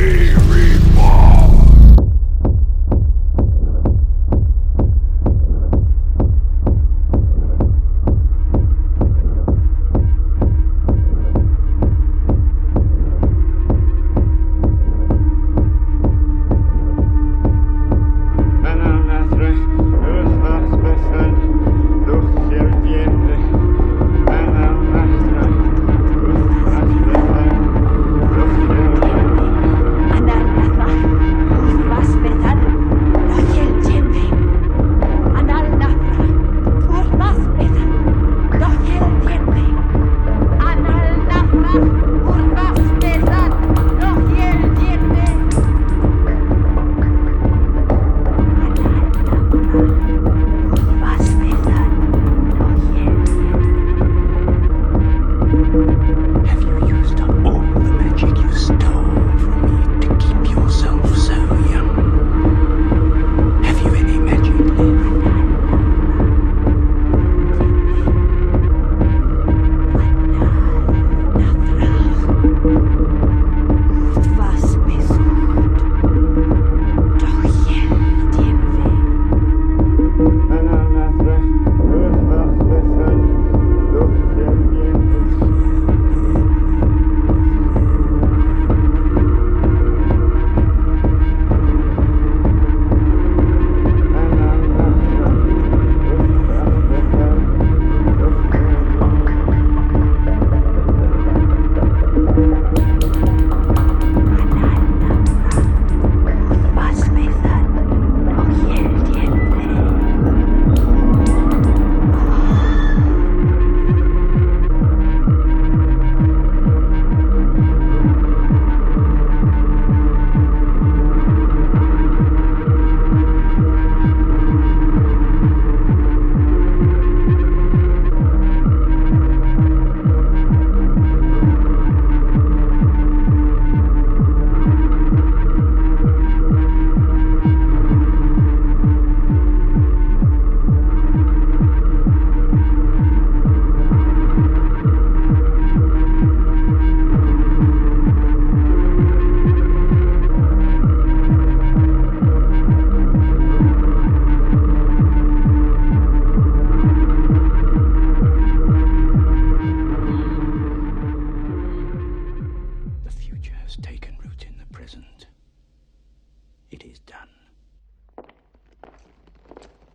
Be taken.